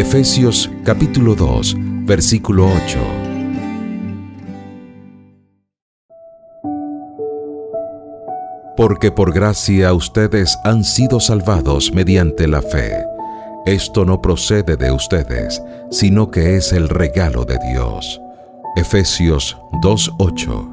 Efesios capítulo 2, versículo 8. Porque por gracia ustedes han sido salvados mediante la fe. Esto no procede de ustedes, sino que es el regalo de Dios. Efesios 2.8